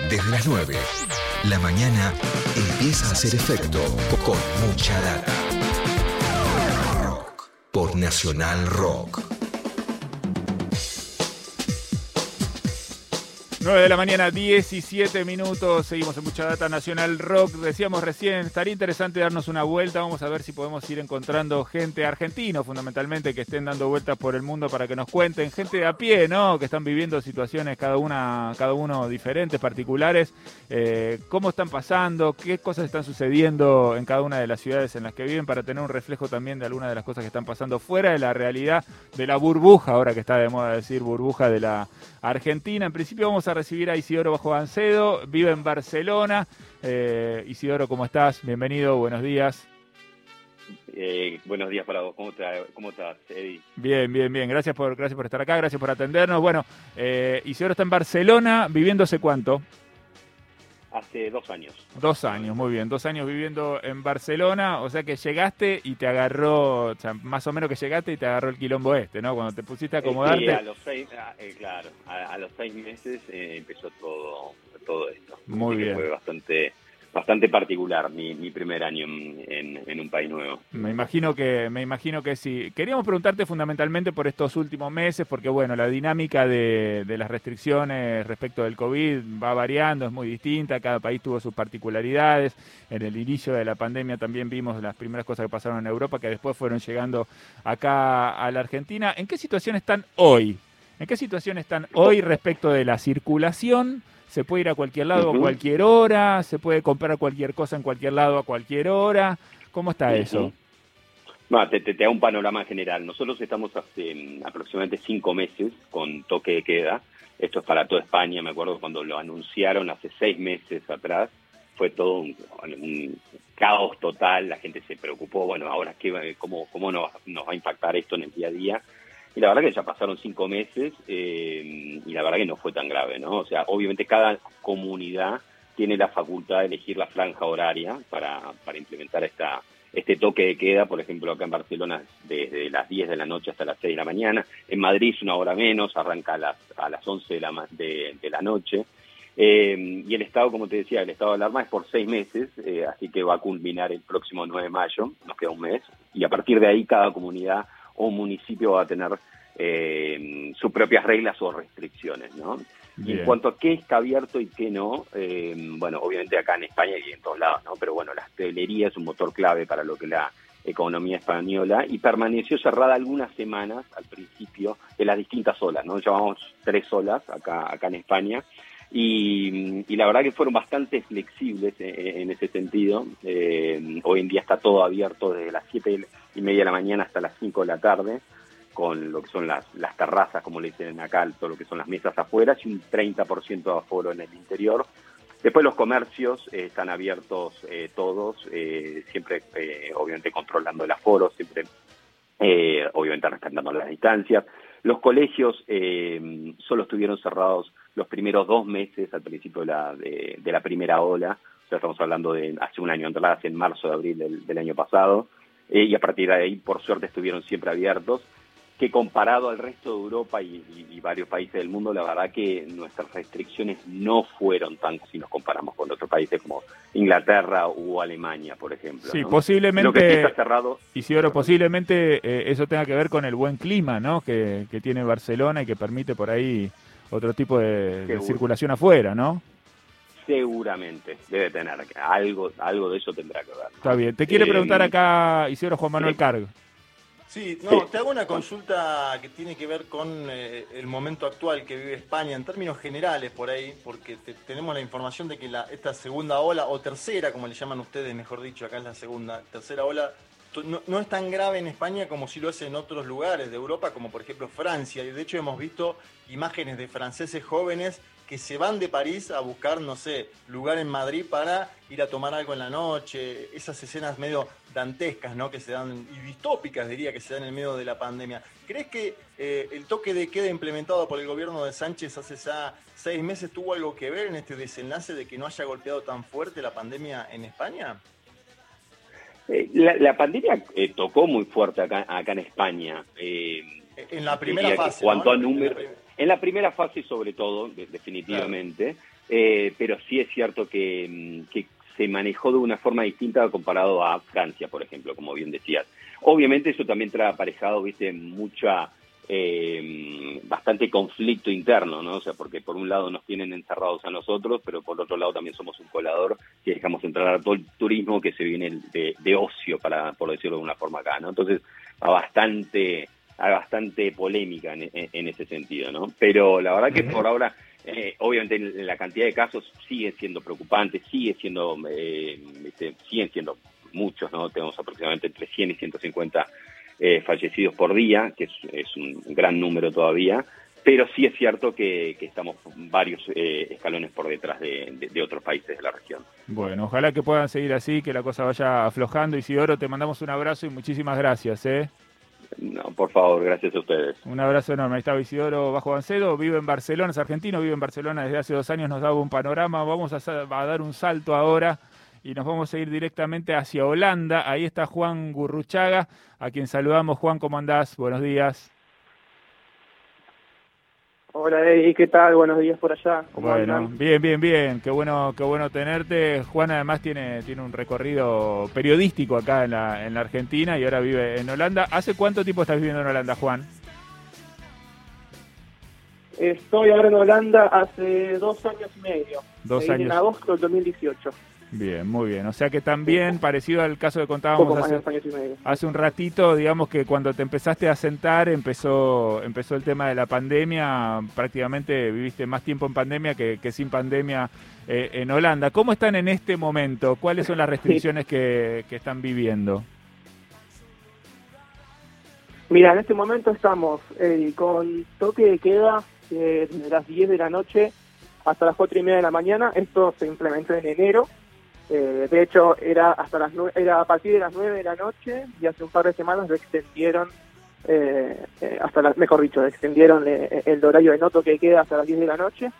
Desde las 9, la mañana empieza a hacer efecto con mucha data. Rock por Nacional Rock. 9 de la mañana, 17 minutos. Seguimos en Mucha Data Nacional Rock. Decíamos recién, estaría interesante darnos una vuelta. Vamos a ver si podemos ir encontrando gente argentina, fundamentalmente, que estén dando vueltas por el mundo para que nos cuenten. Gente de a pie, ¿no? Que están viviendo situaciones cada una, cada uno diferentes, particulares. Eh, ¿Cómo están pasando? ¿Qué cosas están sucediendo en cada una de las ciudades en las que viven para tener un reflejo también de algunas de las cosas que están pasando fuera de la realidad de la burbuja, ahora que está de moda decir burbuja de la Argentina? En principio vamos a recibir a Isidoro Bajo Gancedo, vive en Barcelona. Eh, Isidoro, ¿cómo estás? Bienvenido, buenos días. Eh, buenos días para vos, ¿cómo, cómo estás, Eddie? Bien, bien, bien, gracias por, gracias por estar acá, gracias por atendernos. Bueno, eh, Isidoro está en Barcelona, viviendo hace cuánto? Hace dos años. Dos años, muy bien. Dos años viviendo en Barcelona, o sea que llegaste y te agarró, o sea, más o menos que llegaste y te agarró el quilombo este, ¿no? Cuando te pusiste a acomodarte. Sí, a los seis, ah, eh, claro, a, los seis meses eh, empezó todo, todo esto. Muy bien. Fue bastante bastante particular mi, mi primer año en, en, un país nuevo. Me imagino que me imagino que sí. Queríamos preguntarte fundamentalmente por estos últimos meses, porque bueno, la dinámica de, de, las restricciones respecto del COVID va variando, es muy distinta, cada país tuvo sus particularidades. En el inicio de la pandemia también vimos las primeras cosas que pasaron en Europa, que después fueron llegando acá a la Argentina. ¿En qué situación están hoy? ¿En qué situación están hoy respecto de la circulación? Se puede ir a cualquier lado a cualquier hora, se puede comprar cualquier cosa en cualquier lado a cualquier hora. ¿Cómo está eso? No, te, te, da un panorama general. Nosotros estamos hace mm, aproximadamente cinco meses con toque de queda. Esto es para toda España. Me acuerdo cuando lo anunciaron hace seis meses atrás. Fue todo un, caos total. La gente se preocupó. Bueno, ahora, ¿qué, ¿cómo, cómo nos, nos va a impactar esto en el día a día? Y la verdad que ya pasaron cinco meses eh, y la verdad que no fue tan grave, ¿no? O sea, obviamente cada comunidad tiene la facultad de elegir la franja horaria para, para implementar esta, este toque de queda, por ejemplo, acá en Barcelona desde las 10 de la noche hasta las 6 de la mañana, en Madrid es una hora menos, arranca a las, a las 11 de la, de, la noche, eh, y el estado, como te decía, el estado de alarma es por seis meses, eh, así que va a culminar el próximo 9 de mayo, nos queda un mes, y a partir de ahí cada comunidad o municipio va a tener eh, sus propias reglas o restricciones, ¿no? Y en cuanto a qué está abierto y qué no, eh, bueno, obviamente acá en España y en todos lados, ¿no? Pero bueno, la hostelería es un motor clave para lo que la economía española y permaneció cerrada algunas semanas al principio de las distintas olas, ¿no? Llamamos tres olas acá, acá en España. Y, la verdad que fueron bastante flexibles en, en ese sentido. Eh, hoy en día está todo abierto desde las siete y media de la mañana hasta las 5 de la tarde, con lo que son las, las terrazas, como le dicen acá, todo lo que son las mesas afuera, y un 30% de aforo en el interior. Después los comercios eh, están abiertos eh, todos, eh, siempre obviamente controlando el aforo, siempre obviamente respetando las distancias. Los colegios solo estuvieron cerrados los primeros dos meses al principio de la, de, la primera ola, o sea, estamos hablando de hace un año atrás, en marzo de abril del año pasado. Eh, y a partir de ahí, por suerte, estuvieron siempre abiertos, que comparado al resto de Europa y, varios países del mundo, la verdad que nuestras restricciones no fueron tan si nos comparamos con otros países como Inglaterra o Alemania, por ejemplo. Sí, posiblemente, que está cerrado, Isidoro, posiblemente eh, eso tenga que ver con el buen clima ¿no? que, tiene Barcelona y que permite por ahí otro tipo de circulación afuera, ¿no? Seguramente, debe tener algo, algo de eso tendrá que ver. Está bien. Te quiere eh, preguntar acá Isidro Juan Manuel Cargo. Sí, no, te hago una consulta que tiene que ver con eh, el momento actual que vive España en términos generales por ahí, porque tenemos la información de que la, esta segunda ola, o tercera, como le llaman ustedes, mejor dicho, acá es la segunda, tercera ola, no, no, es tan grave en España como si lo es en otros lugares de Europa, como por ejemplo Francia. Y de hecho hemos visto imágenes de franceses jóvenes que se van de París a buscar, no sé, lugar en Madrid para ir a tomar algo en la noche, esas escenas medio dantescas, ¿no? Que se dan, y distópicas diría, que se dan en medio de la pandemia. ¿Crees que eh, el toque de queda implementado por el gobierno de Sánchez hace ya seis meses tuvo algo que ver en este desenlace de que no haya golpeado tan fuerte la pandemia en España? Eh, la, pandemia eh, tocó muy fuerte acá, acá en España. en la primera fase. Cuanto a números en la primera fase, sobre todo, definitivamente, eh, pero sí es cierto que, mm, que se manejó de una forma distinta comparado a Francia, por ejemplo, como bien decías. Obviamente eso también trae aparejado, viste, mucha eh, bastante conflicto interno, ¿no? O sea, porque por un lado nos tienen encerrados a nosotros, pero por otro lado también somos un colador que dejamos entrar a todo el turismo que se viene de, ocio, para por decirlo de una forma acá, ¿no? Entonces, a bastante bastante polémica en, ese sentido, ¿no? Pero la verdad que por ahora, eh, obviamente la cantidad de casos sigue siendo preocupante, sigue siendo, eh, este, siguen siendo muchos, ¿no? Tenemos aproximadamente entre 100 y 150 eh, fallecidos por día, que es, un gran número todavía, pero sí es cierto que, estamos varios eh, escalones por detrás de, otros países de la región. Bueno, ojalá que puedan seguir así, que la cosa vaya aflojando. Isidoro, te mandamos un abrazo y muchísimas gracias. ¿eh? No, por favor, gracias a ustedes. Un abrazo enorme. Ahí está Isidoro Bajo Bancedo, vive en Barcelona, es argentino, vive en Barcelona desde hace dos años, nos daba un panorama. Vamos a, a dar un salto ahora y nos vamos a ir directamente hacia Holanda. Ahí está Juan Gurruchaga, a quien saludamos. Juan, ¿cómo andás? Buenos días. Hola, Eddie, ¿qué tal? Buenos días por allá. Bueno, bien, bien, bien. Qué bueno, qué bueno tenerte. Juan además tiene, tiene un recorrido periodístico acá en la, en la Argentina y ahora vive en Holanda. ¿Hace cuánto tiempo estás viviendo en Holanda, Juan? Estoy ahora en Holanda hace dos años y medio. Dos años. En agosto del 2018. Bien, muy bien. O sea que también, parecido al caso que contábamos hace, un ratito, digamos que cuando te empezaste a sentar, empezó, empezó el tema de la pandemia, prácticamente viviste más tiempo en pandemia que, sin pandemia eh, en Holanda. ¿Cómo están en este momento? ¿Cuáles son las restricciones que, están viviendo? Mira, en este momento estamos eh, con toque de queda eh, de las 10 de la noche hasta las 4 y media de la mañana. Esto se implementó en enero eh, de hecho, era hasta las era a partir de las 9 de la noche y hace un par de semanas lo extendieron, eh, eh, hasta la, mejor dicho, extendieron el horario de noto que queda hasta las 10 de la noche.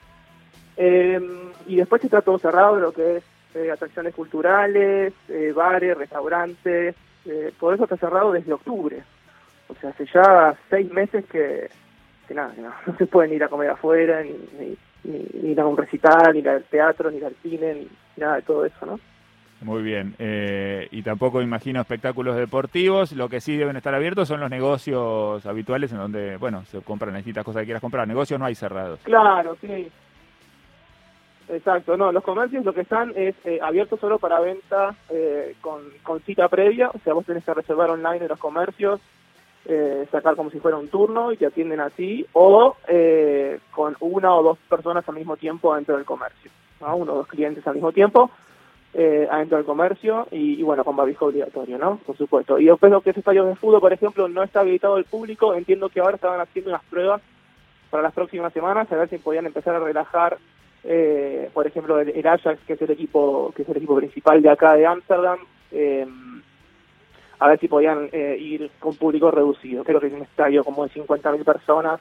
y después está todo cerrado, lo que es atracciones culturales, bares, restaurantes, todo eso está cerrado desde octubre. O sea, hace ya seis meses que, nada, no, se pueden ir a comer afuera, ni, ni, ir a un recital, ni ir al teatro, ni ir al cine, ni nada de todo eso, ¿no? Muy bien. Eh, y tampoco imagino espectáculos deportivos. Lo que sí deben estar abiertos son los negocios habituales en donde, bueno, se compran distintas cosas que quieras comprar. Negocios no hay cerrados. Claro, sí. Exacto, no, los comercios lo que están es eh, abiertos solo para venta eh, con, con cita previa, o sea, vos tenés que reservar online en los comercios, eh, sacar como si fuera un turno y te atienden a ti, o eh, con una o dos personas al mismo tiempo dentro del comercio, uno o dos clientes al mismo tiempo eh, adentro del comercio y, bueno, con barbijo obligatorio, ¿no? Por supuesto. Y después lo que es estadios de fútbol, por ejemplo, no está habilitado al público, entiendo que ahora estaban haciendo unas pruebas para las próximas semanas, a ver si podían empezar a relajar eh, por ejemplo, el, el, Ajax, que es el equipo que es el equipo principal de acá de Ámsterdam, eh, a ver si podían eh, ir con público reducido. Creo que es un estadio como de 50.000 personas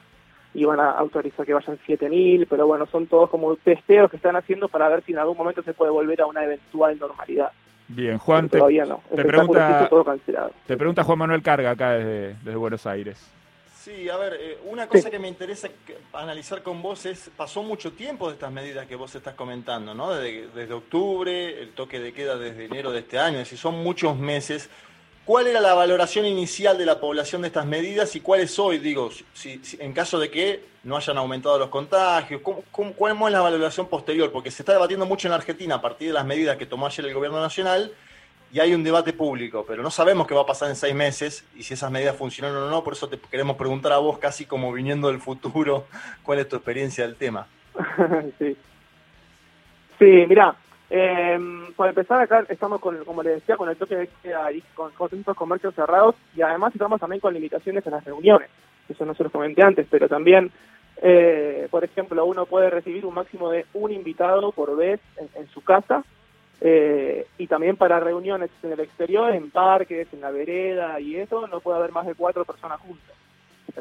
iban a autorizar que vayan 7.000, pero bueno, son todos como testeos que están haciendo para ver si en algún momento se puede volver a una eventual normalidad. Bien, Juan, te, todavía no. te pregunta, todo cancelado. te pregunta Juan Manuel Carga acá desde, Buenos Aires. Sí, a ver, eh, una cosa que me interesa analizar con vos es, pasó mucho tiempo de estas medidas que vos estás comentando, ¿no? Desde, desde octubre, el toque de queda desde enero de este año, es decir, son muchos meses. ¿Cuál era la valoración inicial de la población de estas medidas y cuál es hoy, digo, si, en caso de que no hayan aumentado los contagios? cuál es la valoración posterior? Porque se está debatiendo mucho en Argentina a partir de las medidas que tomó ayer el gobierno nacional y hay un debate público, pero no sabemos qué va a pasar en seis meses y si esas medidas funcionaron o no, por eso te queremos preguntar a vos, casi como viniendo del futuro, cuál es tu experiencia del tema. sí, sí mira, eh, para empezar, acá estamos, con, como les decía, con el toque de queda con, con comercios cerrados y además estamos también con limitaciones en las reuniones. Eso no se los comenté antes, pero también, eh, por ejemplo, uno puede recibir un máximo de un invitado por vez en, su casa eh, y también para reuniones en el exterior, en parques, en la vereda y eso, no puede haber más de cuatro personas juntas.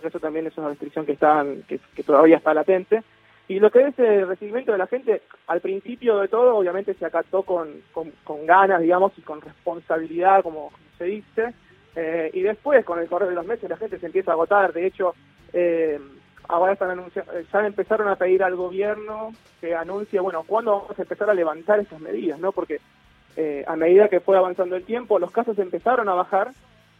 Eso también es una restricción que, están, que todavía está latente. Y lo que es el recibimiento de la gente, al principio de todo, obviamente se acató con, con, ganas, digamos, y con responsabilidad, como, se dice. Eh, y después, con el correr de los meses, la gente se empieza a agotar. De hecho, eh, ahora están anunciando, ya empezaron a pedir al gobierno que anuncie, bueno, cuándo vamos a empezar a levantar estas medidas, ¿no? Porque eh, a medida que fue avanzando el tiempo, los casos empezaron a bajar,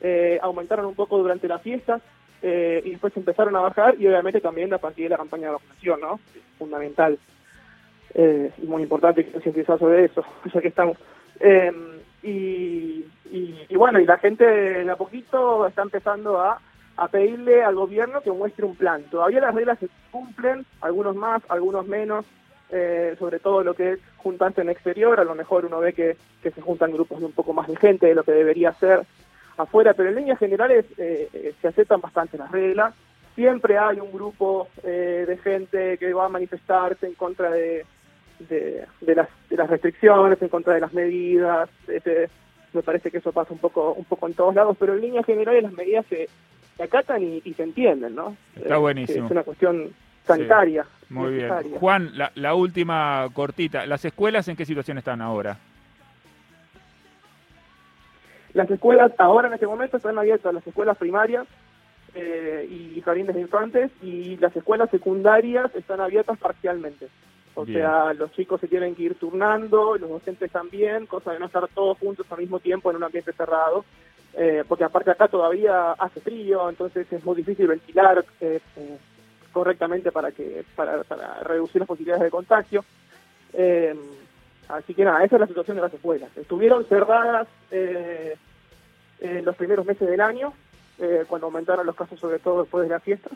eh, aumentaron un poco durante las fiestas eh, y después empezaron a bajar y obviamente también a partir de la campaña de vacunación, ¿no? Fundamental y muy importante concientizar sobre eso, ya que estamos. Y, y, bueno, y la gente de a poquito está empezando a, a pedirle al gobierno que muestre un plan. Todavía las reglas se cumplen, algunos más, algunos menos, eh, sobre todo lo que es juntarse en exterior, a lo mejor uno ve que, que, se juntan grupos de un poco más de gente de lo que debería ser afuera, pero en líneas generales eh, eh, se aceptan bastante las reglas. Siempre hay un grupo de gente que va a manifestarse en contra de, de, las, de las restricciones, en contra de las medidas. Este, me parece que eso pasa un poco, un poco en todos lados, pero en líneas generales las medidas se, acatan y, se entienden, ¿no? Está buenísimo. Es una cuestión sanitaria. Muy bien. Juan, la, la, última cortita. ¿Las escuelas en qué situación están ahora? Las escuelas ahora en este momento están abiertas, las escuelas primarias eh, y jardines de infantes y las escuelas secundarias están abiertas parcialmente. O sea, los chicos se tienen que ir turnando, los docentes también, cosa de no estar todos juntos al mismo tiempo en un ambiente cerrado. Eh, porque aparte acá todavía hace frío, entonces es muy difícil ventilar eh, eh, correctamente para que para, para, reducir las posibilidades de contagio. Así que nada, esa es la situación de las escuelas. Estuvieron cerradas en los primeros meses del año, cuando aumentaron los casos, sobre todo después de las fiestas.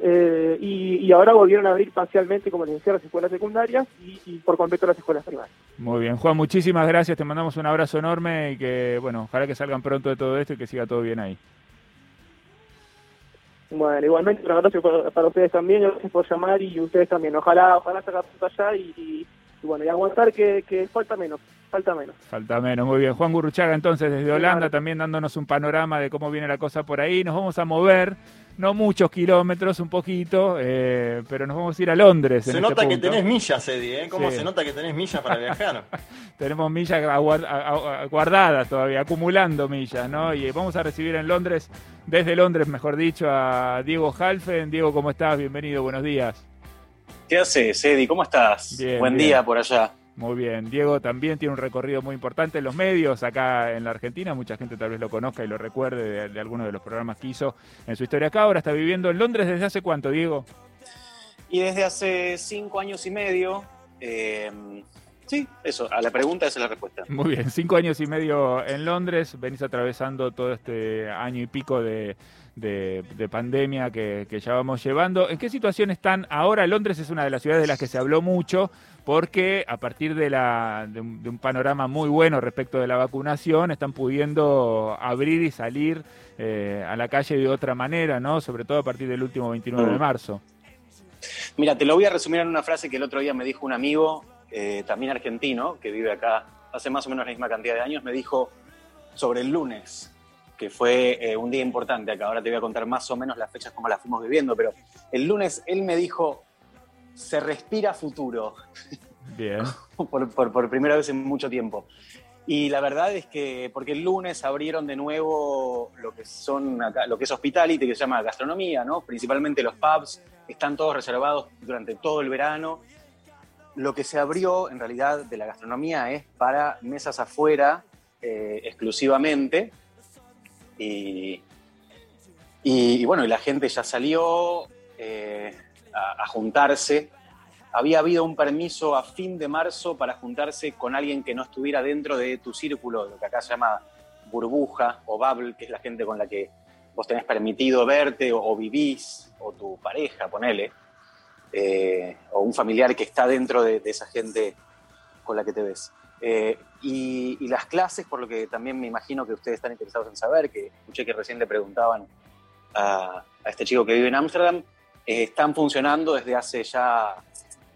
Eh, y, ahora volvieron a abrir parcialmente, como les decía, las escuelas secundarias y, por completo las escuelas primarias. Muy bien, Juan, muchísimas gracias, te mandamos un abrazo enorme y que, bueno, ojalá que salgan pronto de todo esto y que siga todo bien ahí. Bueno, igualmente un abrazo para, ustedes también, gracias por llamar y ustedes también. Ojalá, ojalá salga pronto allá y, bueno, y aguantar que, que falta menos. Falta menos. Falta menos, muy bien. Juan Gurruchaga, entonces, desde Holanda, también dándonos un panorama de cómo viene la cosa por ahí. Nos vamos a mover no muchos kilómetros, un poquito, eh, pero nos vamos a ir a Londres. Se este nota que tenés millas, Eddie, ¿eh? ¿Cómo se nota que tenés millas para viajar? Tenemos millas guardadas todavía, acumulando millas, ¿no? Y vamos a recibir en Londres, desde Londres, mejor dicho, a Diego Halfen. Diego, ¿cómo estás? Bienvenido, buenos días. ¿Qué haces, Eddie? ¿Cómo estás? Buen día por allá. Muy bien, Diego también tiene un recorrido muy importante en los medios acá en la Argentina, mucha gente tal vez lo conozca y lo recuerde de, algunos de los programas que hizo en su historia acá, ahora está viviendo en Londres desde hace cuánto, Diego? Y desde hace cinco años y medio, eh, sí, eso, a la pregunta esa es la respuesta. Muy bien, cinco años y medio en Londres, venís atravesando todo este año y pico de, de, pandemia que, ya vamos llevando. ¿En qué situación están ahora? Londres es una de las ciudades de las que se habló mucho porque a partir de, la, de, un, panorama muy bueno respecto de la vacunación están pudiendo abrir y salir eh, a la calle de otra manera, ¿no? Sobre todo a partir del último 29 de mm. marzo. Mira, te lo voy a resumir en una frase que el otro día me dijo un amigo, eh, también argentino, que vive acá hace más o menos la misma cantidad de años, me dijo sobre el lunes que fue eh, un día importante acá. Ahora te voy a contar más o menos las fechas como las fuimos viviendo, pero el lunes él me dijo, se respira futuro. Bien. por, primera vez en mucho tiempo. Y la verdad es que, porque el lunes abrieron de nuevo lo que son acá, lo que es hospitality, que se llama gastronomía, ¿no? Principalmente los pubs, están todos reservados durante todo el verano. Lo que se abrió en realidad de la gastronomía es para mesas afuera eh, exclusivamente, y, y, bueno, y la gente ya salió eh, a, juntarse. Había habido un permiso a fin de marzo para juntarse con alguien que no estuviera dentro de tu círculo, lo que acá se llama burbuja o bubble, que es la gente con la que vos tenés permitido verte o, vivís, o tu pareja, ponele, eh, o un familiar que está dentro de, esa gente con la que te ves. Eh, y, las clases, por lo que también me imagino que ustedes están interesados en saber, que escuché que recién le preguntaban a, este chico que vive en Ámsterdam, eh, están funcionando desde hace ya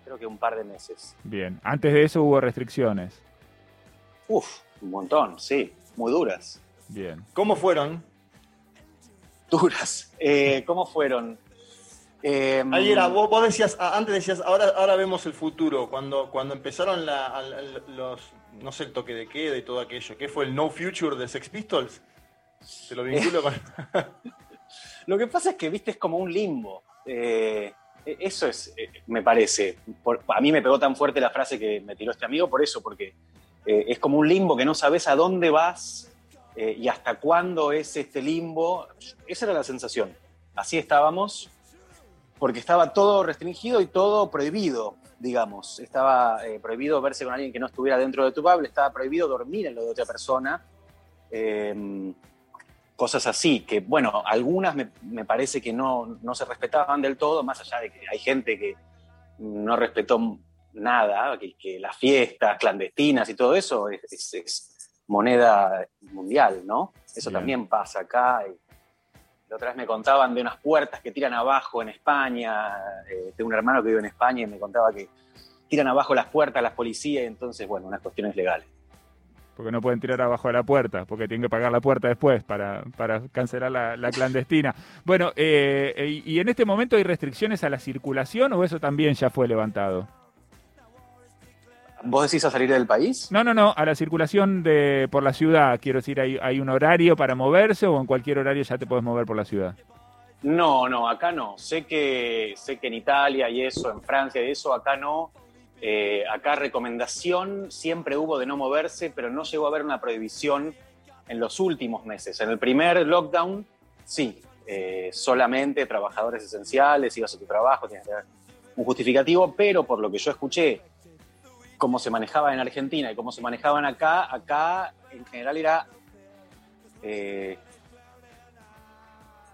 creo que un par de meses. Bien, antes de eso hubo restricciones. Uf, un montón, sí, muy duras. Bien. ¿Cómo fueron? Duras. Eh, ¿Cómo fueron? Eh, Ayer, vos, decías, antes decías, ahora, ahora vemos el futuro. Cuando, cuando empezaron los, no sé, el toque de queda y todo aquello, ¿qué fue el No Future de Sex Pistols? Se lo vinculo con. lo que pasa es que, viste, es como un limbo. eh, eso es, eh, me parece, a mí me pegó tan fuerte la frase que me tiró este amigo por eso, porque eh, es como un limbo que no sabes a dónde vas y hasta cuándo es este limbo. Esa era la sensación. Así estábamos, porque estaba todo restringido y todo prohibido, digamos. Estaba prohibido verse con alguien que no estuviera dentro de tu pub, estaba prohibido dormir en lo de otra persona cosas así, que bueno, algunas me, parece que no, se respetaban del todo, más allá de que hay gente que no respetó nada, que, las fiestas clandestinas y todo eso es, moneda mundial, ¿no? Eso también pasa acá. Y la otra vez me contaban de unas puertas que tiran abajo en España, eh, tengo un hermano que vive en España y me contaba que tiran abajo las puertas las policías, entonces, bueno, unas cuestiones legales porque no pueden tirar abajo de la puerta, porque tienen que pagar la puerta después para, para cancelar la, clandestina. Bueno, eh, ¿y en este momento hay restricciones a la circulación o eso también ya fue levantado? ¿Vos decís a salir del país? No, no, no, a la circulación de por la ciudad. Quiero decir, ¿hay, ¿hay un horario para moverse o en cualquier horario ya te puedes mover por la ciudad? No, no, acá no. Sé que, sé que en Italia y eso, en Francia y eso, acá no. Eh, acá recomendación siempre hubo de no moverse, pero no llegó a haber una prohibición en los últimos meses. En el primer lockdown, sí, eh, solamente trabajadores esenciales, ibas a tu trabajo, tenías que un justificativo, pero por lo que yo escuché, cómo se manejaba en Argentina y cómo se manejaban acá, acá en general era... Eh,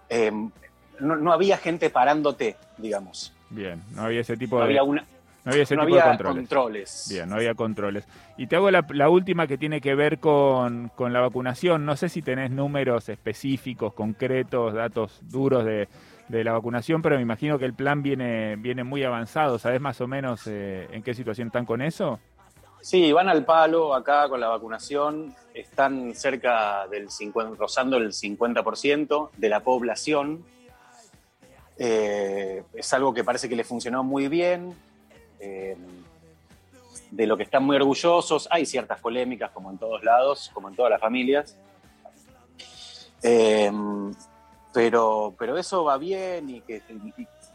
em, no, había gente parándote, digamos. Bien, no había ese tipo de... Había una, no había ese tipo de controles. Bien, no había controles. Y te hago la, última que tiene que ver con, la vacunación. No sé si tenés números específicos, concretos, datos duros de, la vacunación, pero me imagino que el plan viene, viene muy avanzado. ¿Sabés más o menos eh, en qué situación están con eso? Sí, van al palo acá con la vacunación. Están cerca del 50, rozando el 50% de la población. Eh, es algo que parece que le funcionó muy bien eh, de lo que están muy orgullosos. Hay ciertas polémicas, como en todos lados, como en todas las familias. Pero, pero eso va bien y que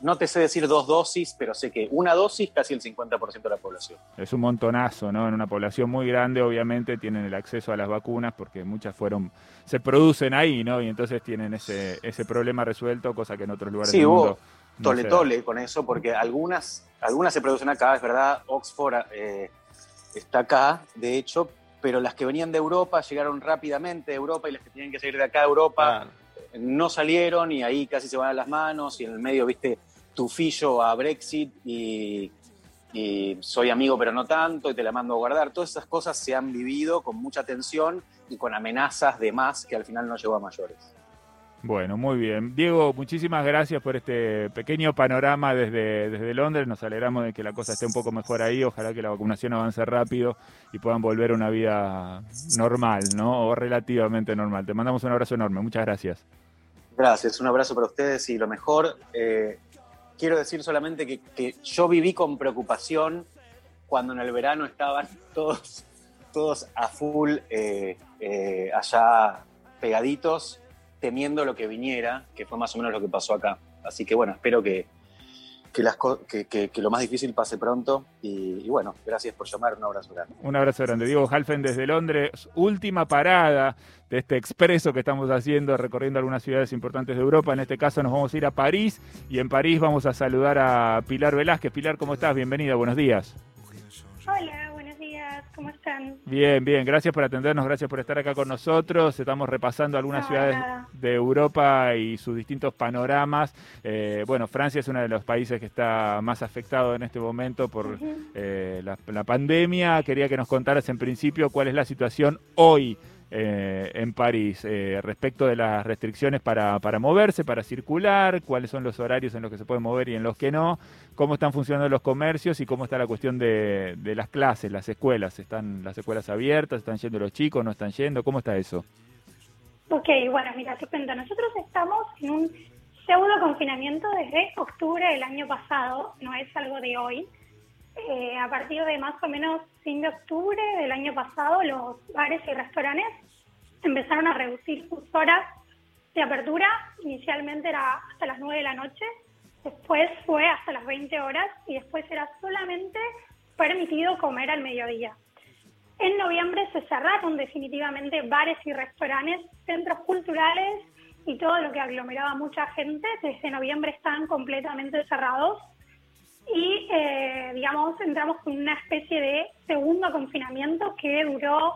no te sé decir dos dosis, pero sé que una dosis casi el 50% de la población. Es un montonazo, ¿no? En una población muy grande, obviamente, tienen el acceso a las vacunas porque muchas fueron, se producen ahí, ¿no? Y entonces tienen ese, ese problema resuelto, cosa que en otros lugares del mundo tole tole con eso, porque algunas, algunas se producen acá, es verdad, Oxford eh, está acá, de hecho, pero las que venían de Europa llegaron rápidamente a Europa y las que tenían que salir de acá a Europa no salieron y ahí casi se van a las manos y en el medio, viste, tufillo a Brexit y, y soy amigo pero no tanto y te la mando a guardar. Todas esas cosas se han vivido con mucha tensión y con amenazas de más que al final no llegó a mayores. Bueno, muy bien. Diego, muchísimas gracias por este pequeño panorama desde, desde Londres. Nos alegramos de que la cosa esté un poco mejor ahí. Ojalá que la vacunación avance rápido y puedan volver a una vida normal, ¿no? O relativamente normal. Te mandamos un abrazo enorme. Muchas gracias. Gracias, un abrazo para ustedes y lo mejor. Eh, quiero decir solamente que, yo viví con preocupación cuando en el verano estaban todos, todos a full eh, eh, allá pegaditos temiendo lo que viniera, que fue más o menos lo que pasó acá. Así que bueno, espero que, que, las, que, lo más difícil pase pronto. Y, bueno, gracias por llamar. Un abrazo grande. Un abrazo grande. Diego Halfen desde Londres. Última parada de este expreso que estamos haciendo, recorriendo algunas ciudades importantes de Europa. En este caso nos vamos a ir a París y en París vamos a saludar a Pilar Velázquez. Pilar, ¿cómo estás? Bienvenida, buenos días. Hola, ¿Cómo están? Bien, bien. Gracias por atendernos, gracias por estar acá con nosotros. Estamos repasando algunas ciudades de Europa y sus distintos panoramas. Eh, bueno, Francia es uno de los países que está más afectado en este momento por eh, la pandemia. Quería que nos contaras en principio cuál es la situación hoy eh, en París eh, respecto de las restricciones para, para, moverse, para circular, cuáles son los horarios en los que se puede mover y en los que no, cómo están funcionando los comercios y cómo está la cuestión de, de las clases, las escuelas. ¿Están las escuelas abiertas? ¿Están yendo los chicos? ¿No están yendo? ¿Cómo está eso? Ok, bueno, mira, te. Nosotros estamos en un pseudo confinamiento desde octubre del año pasado, no es algo de hoy. Eh, a partir de más o menos fin de octubre del año pasado, los bares y restaurantes empezaron a reducir sus horas de apertura. Inicialmente era hasta las 9 de la noche después fue hasta las 20 horas y después era solamente permitido comer al mediodía. En noviembre se cerraron definitivamente bares y restaurantes, centros culturales y todo lo que aglomeraba mucha gente. Desde noviembre están completamente cerrados y, eh, digamos, entramos con una especie de segundo confinamiento que duró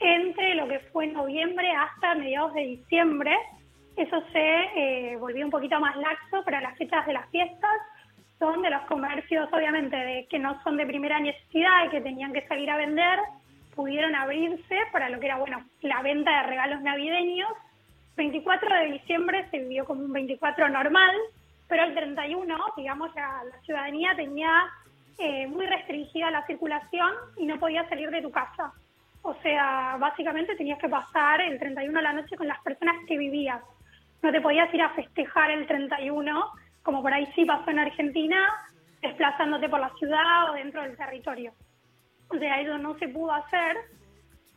entre lo que fue noviembre hasta mediados de diciembre. Eso se eh, volvió un poquito más laxo para las fechas de las fiestas, donde los comercios, obviamente, de, que no son de primera necesidad y que tenían que salir a vender, pudieron abrirse para lo que era, bueno, la venta de regalos navideños. 24 de diciembre se vivió como un 24 normal, pero el 31, digamos, la, la ciudadanía tenía eh, muy restringida la circulación y no podía salir de tu casa. O sea, básicamente tenías que pasar el 31 a la noche con las personas que vivías. No te podías ir a festejar el 31, como por ahí sí pasó en Argentina, desplazándote por la ciudad o dentro del territorio. O sea, eso no se pudo hacer.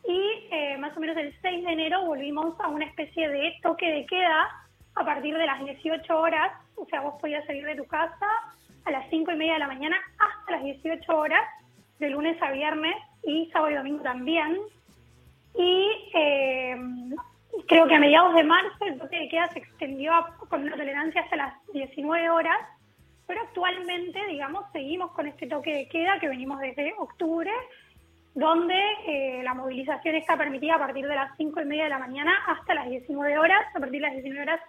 Y eh, más o menos el 6 de enero volvimos a una especie de toque de queda a partir de las 18 horas. O sea, vos podías salir de tu casa a las 5 y media de la mañana hasta las 18 horas, de lunes a viernes y sábado y domingo también. Y eh, creo que a mediados de marzo el toque de queda se extendió con una tolerancia hasta las 19 horas pero actualmente, digamos, seguimos con este toque de queda que venimos desde octubre, donde eh, la movilización está permitida a partir de las 5 y media de la mañana hasta las 19 horas. A partir de las 19 horas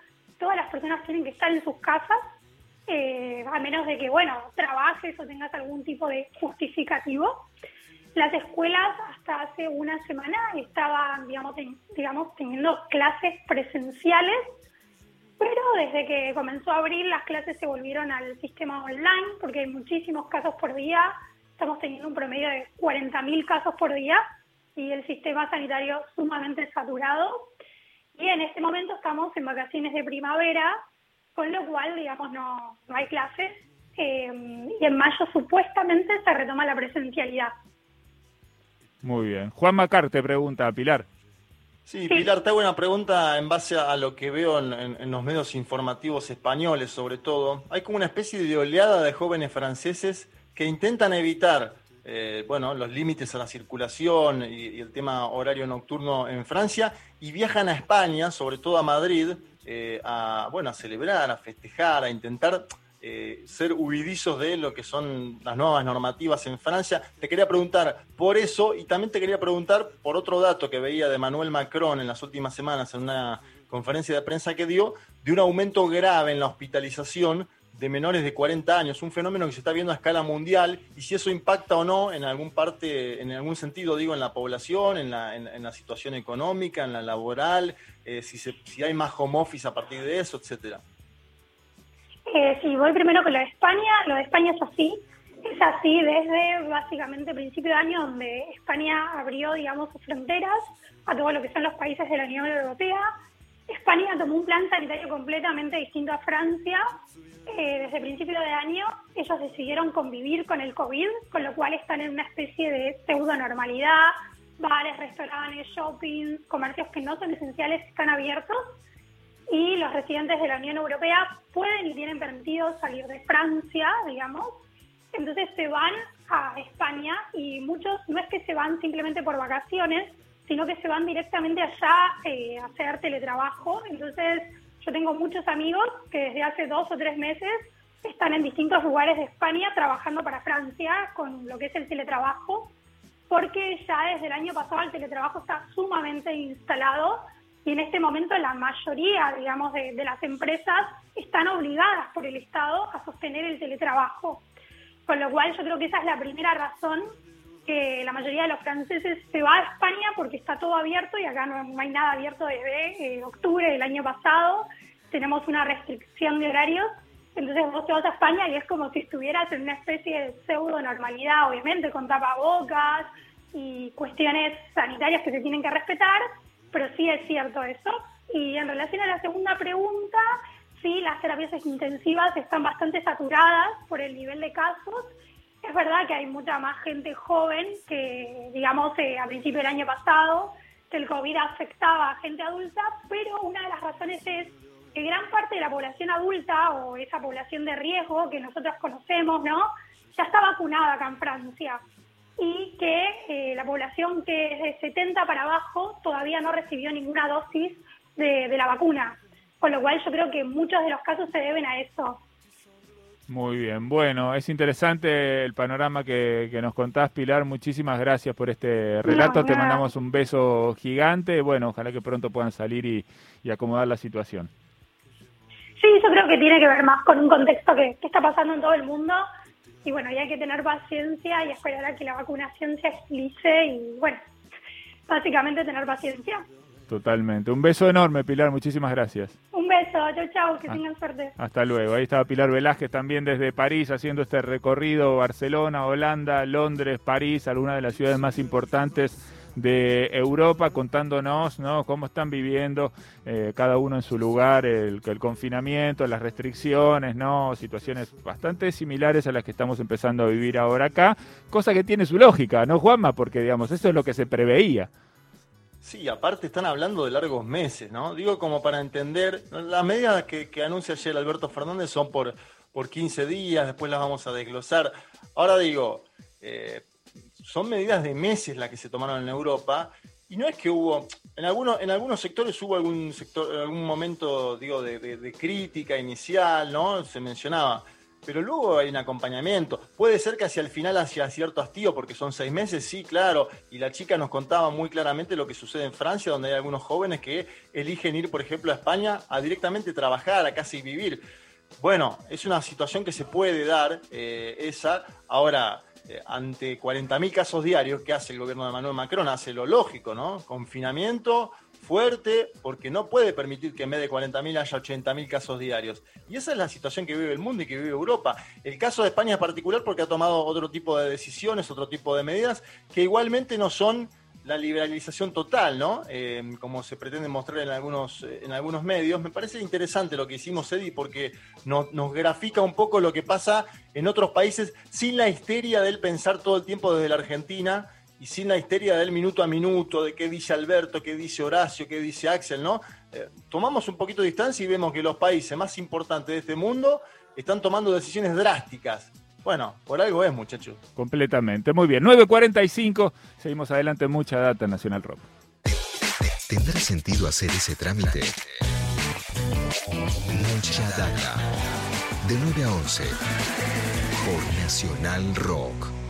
todas las personas tienen que estar en sus casas, eh, a menos de que, bueno, trabajes o tengas algún tipo de justificativo. Las escuelas hasta hace una semana estaban, digamos, digamos teniendo clases presenciales pero desde que comenzó a abrir, las clases se volvieron al sistema online, porque hay muchísimos casos por día. Estamos teniendo un promedio de 40.000 casos por día y el sistema sanitario sumamente saturado. Y en este momento estamos en vacaciones de primavera, con lo cual, digamos, no, no hay clases. Eh, y en mayo supuestamente se retoma la presencialidad. Muy bien. Juan Macar te pregunta, Pilar. Sí, Pilar, te hago una pregunta en base a lo que veo en, los medios informativos españoles, sobre todo. Hay como una especie de oleada de jóvenes franceses que intentan evitar eh, bueno, los límites a la circulación y, el tema horario nocturno en Francia y viajan a España, sobre todo a Madrid, eh, a, bueno, a celebrar, a festejar, a intentar eh, ser huidizos de lo que son las nuevas normativas en Francia. Te quería preguntar por eso y también te quería preguntar por otro dato que veía de Manuel Macron en las últimas semanas en una conferencia de prensa que dio, de un aumento grave en la hospitalización de menores de 40 años, un fenómeno que se está viendo a escala mundial y si eso impacta o no en algún parte, en algún sentido, digo, en la población, en la, en, la situación económica, en la laboral, eh, si, si hay más home office a partir de eso, etcétera. Eh, sí, voy primero con lo de España. Lo de España es así. Es así desde básicamente principio de año donde España abrió, digamos, sus fronteras a todo lo que son los países de la Unión Europea. España tomó un plan sanitario completamente distinto a Francia. Eh, desde principio de año ellos decidieron convivir con el COVID, con lo cual están en una especie de pseudo normalidad. Bares, restaurantes, shopping, comercios que no son esenciales están abiertos y los residentes de la Unión Europea pueden y tienen permitido salir de Francia, digamos. Entonces se van a España y muchos no es que se van simplemente por vacaciones, sino que se van directamente allá eh, a hacer teletrabajo. Entonces yo tengo muchos amigos que desde hace dos o tres meses están en distintos lugares de España trabajando para Francia con lo que es el teletrabajo, porque ya desde el año pasado el teletrabajo está sumamente instalado y en este momento la mayoría, digamos, de, las empresas están obligadas por el Estado a sostener el teletrabajo. Con lo cual yo creo que esa es la primera razón que la mayoría de los franceses se va a España porque está todo abierto y acá no, hay nada abierto desde eh, octubre del año pasado. Tenemos una restricción de horarios. Entonces vos te vas a España y es como si estuvieras en una especie de pseudo normalidad, obviamente, con tapabocas y cuestiones sanitarias que se tienen que respetar, pero sí es cierto eso. Y en relación a la segunda pregunta, sí, las terapias intensivas están bastante saturadas por el nivel de casos. Es verdad que hay mucha más gente joven que, digamos, eh, a principio del año pasado, que el COVID afectaba a gente adulta, pero una de las razones es que gran parte de la población adulta o esa población de riesgo que nosotros conocemos, ¿no? Ya está vacunada acá en Francia y que eh, la población que es de 70 para abajo todavía no recibió ninguna dosis de, de la vacuna. Con lo cual yo creo que muchos de los casos se deben a eso. Muy bien, bueno, es interesante el panorama que, nos contás, Pilar. Muchísimas gracias por este relato. Te mandamos un beso gigante. Bueno, ojalá que pronto puedan salir y, acomodar la situación. Sí, yo creo que tiene que ver más con un contexto que, está pasando en todo el mundo. Y bueno, y hay que tener paciencia y esperar a que la vacunación se agilice y bueno, básicamente tener paciencia. Totalmente. Un beso enorme, Pilar. Muchísimas gracias. Un beso. Chao, chao. Que ah. tengan suerte. Hasta luego. Ahí estaba Pilar Velázquez también desde París haciendo este recorrido. Barcelona, Holanda, Londres, París, algunas de las ciudades más importantes de Europa contándonos ¿no? cómo están viviendo eh, cada uno en su lugar el, el, confinamiento, las restricciones, ¿no? situaciones bastante similares a las que estamos empezando a vivir ahora acá, cosa que tiene su lógica, ¿no, Juanma? Porque digamos, eso es lo que se preveía. Sí, aparte están hablando de largos meses, ¿no? Digo como para entender, las medidas que, anuncia ayer Alberto Fernández son por, por 15 días, después las vamos a desglosar. Ahora digo, eh, son medidas de meses las que se tomaron en Europa y no es que hubo, en algunos, en algunos sectores hubo algún sector, algún momento, digo, de, de crítica inicial, ¿no? Se mencionaba pero luego hay un acompañamiento. Puede ser que hacia el final haya cierto hastío, porque son seis meses, sí, claro. Y la chica nos contaba muy claramente lo que sucede en Francia, donde hay algunos jóvenes que eligen ir, por ejemplo, a España a directamente trabajar, a casi vivir. Bueno, es una situación que se puede dar, eh, esa. Ahora, eh, ante 40.000 casos diarios, ¿qué hace el gobierno de Manuel Macron? Hace lo lógico, ¿no? Confinamiento, fuerte porque no puede permitir que en vez de 40.000 haya 80.000 casos diarios. Y esa es la situación que vive el mundo y que vive Europa. El caso de España es particular porque ha tomado otro tipo de decisiones, otro tipo de medidas que igualmente no son la liberalización total, ¿no? Eh, como se pretende mostrar en algunos, en algunos medios. Me parece interesante lo que hicimos, Eddie, porque nos, nos grafica un poco lo que pasa en otros países sin la histeria del pensar todo el tiempo desde la Argentina y sin la histeria del minuto a minuto, de qué dice Alberto, qué dice Horacio, qué dice Axel, ¿no? Eh, tomamos un poquito de distancia y vemos que los países más importantes de este mundo están tomando decisiones drásticas. Bueno, por algo es, muchachos. Completamente. Muy bien. 9.45. Seguimos adelante. Mucha data Nacional Rock. ¿Tendrá sentido hacer ese trámite? Mucha data. De 9 a 11. Por Nacional Rock.